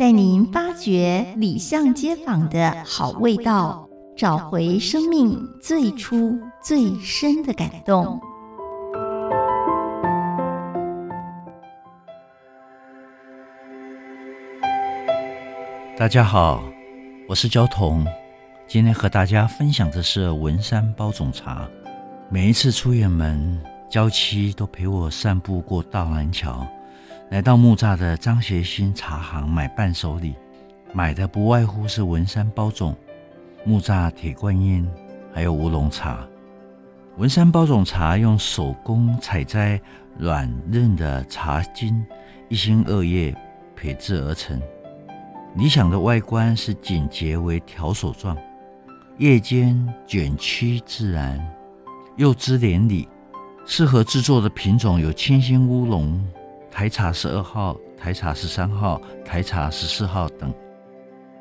带您发掘里巷街坊的好味道。找回生命最初最深的感动。大家好，我是焦桐，今天和大家分享的是文山包种茶。每一次出远门，娇妻都陪我散步过大南桥，来到木栅的张学兴茶行买伴手礼，买的不外乎是文山包种。木栅铁观音，还有乌龙茶。文山包种茶用手工采摘软嫩的茶茎，一心二叶培制而成。理想的外观是紧结为条索状，叶尖卷曲自然，幼枝连理。适合制作的品种有清新乌龙、台茶十二号、台茶十三号、台茶十四号等。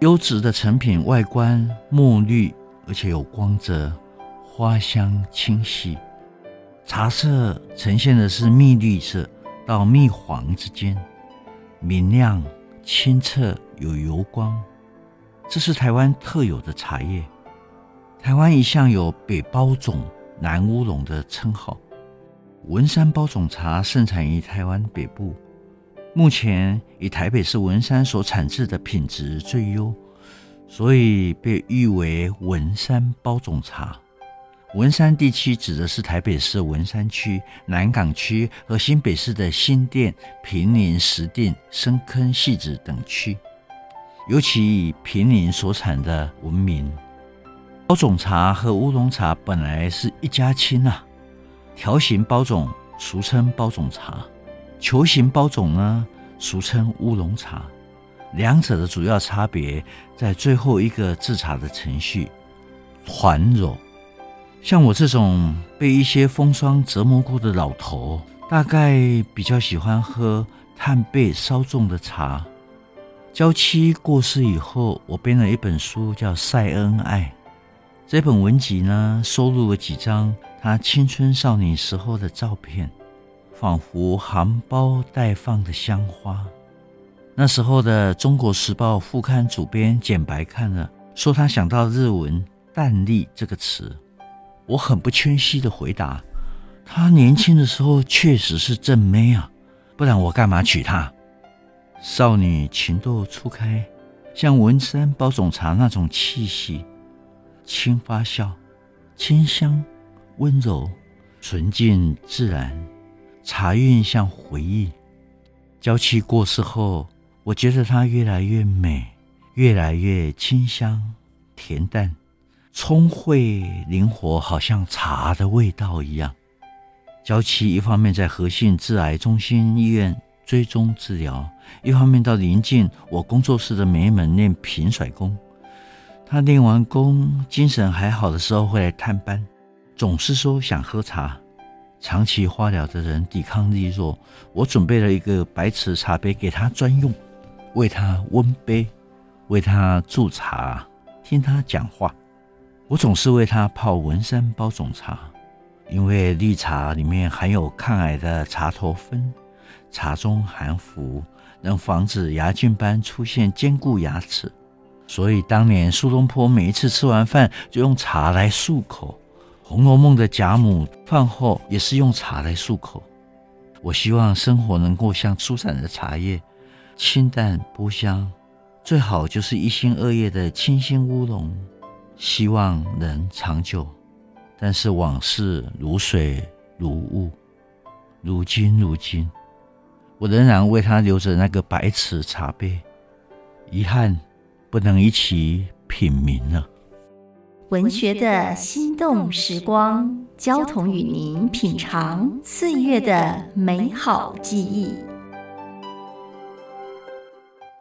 优质的成品外观墨绿，而且有光泽，花香清晰。茶色呈现的是蜜绿色到蜜黄之间，明亮清澈有油光。这是台湾特有的茶叶。台湾一向有北包种、南乌龙的称号。文山包种茶盛产于台湾北部。目前以台北市文山所产制的品质最优，所以被誉为文山包种茶。文山地区指的是台北市文山区、南港区和新北市的新店、坪林、石碇、深坑、汐止等区，尤其以坪林所产的闻名。包种茶和乌龙茶本来是一家亲啊，条形包种俗称包种茶。球形包种呢，俗称乌龙茶，两者的主要差别在最后一个制茶的程序——团揉。像我这种被一些风霜折磨过的老头，大概比较喜欢喝炭焙稍重的茶。娇妻过世以后，我编了一本书，叫《晒恩爱》。这本文集呢，收录了几张他青春少女时候的照片。仿佛含苞待放的香花。那时候的《中国时报》副刊主编简白看了，说他想到日文“淡丽”这个词。我很不谦虚地回答：“他年轻的时候确实是正妹啊，不然我干嘛娶她？”少女情窦初开，像文山包总茶那种气息，轻发酵、清香、温柔、纯净自然。茶韵像回忆，娇妻过世后，我觉得她越来越美，越来越清香、恬淡、聪慧、灵活，好像茶的味道一样。娇妻一方面在和信致癌中心医院追踪治疗，一方面到邻近我工作室的梅门练平甩功。他练完功，精神还好的时候会来探班，总是说想喝茶。长期化疗的人抵抗力弱，我准备了一个白瓷茶杯给他专用，为他温杯，为他煮茶，听他讲话。我总是为他泡文山包种茶，因为绿茶里面含有抗癌的茶头酚，茶中含氟，能防止牙菌斑出现，坚固牙齿。所以当年苏东坡每一次吃完饭就用茶来漱口。《红楼梦》的贾母饭后也是用茶来漱口。我希望生活能够像出产的茶叶，清淡不香，最好就是一心二叶的清新乌龙，希望能长久。但是往事如水如雾，如今如今，我仍然为他留着那个白瓷茶杯，遗憾不能一起品茗了。文学的心动时光，交同与您品尝岁月的美好记忆。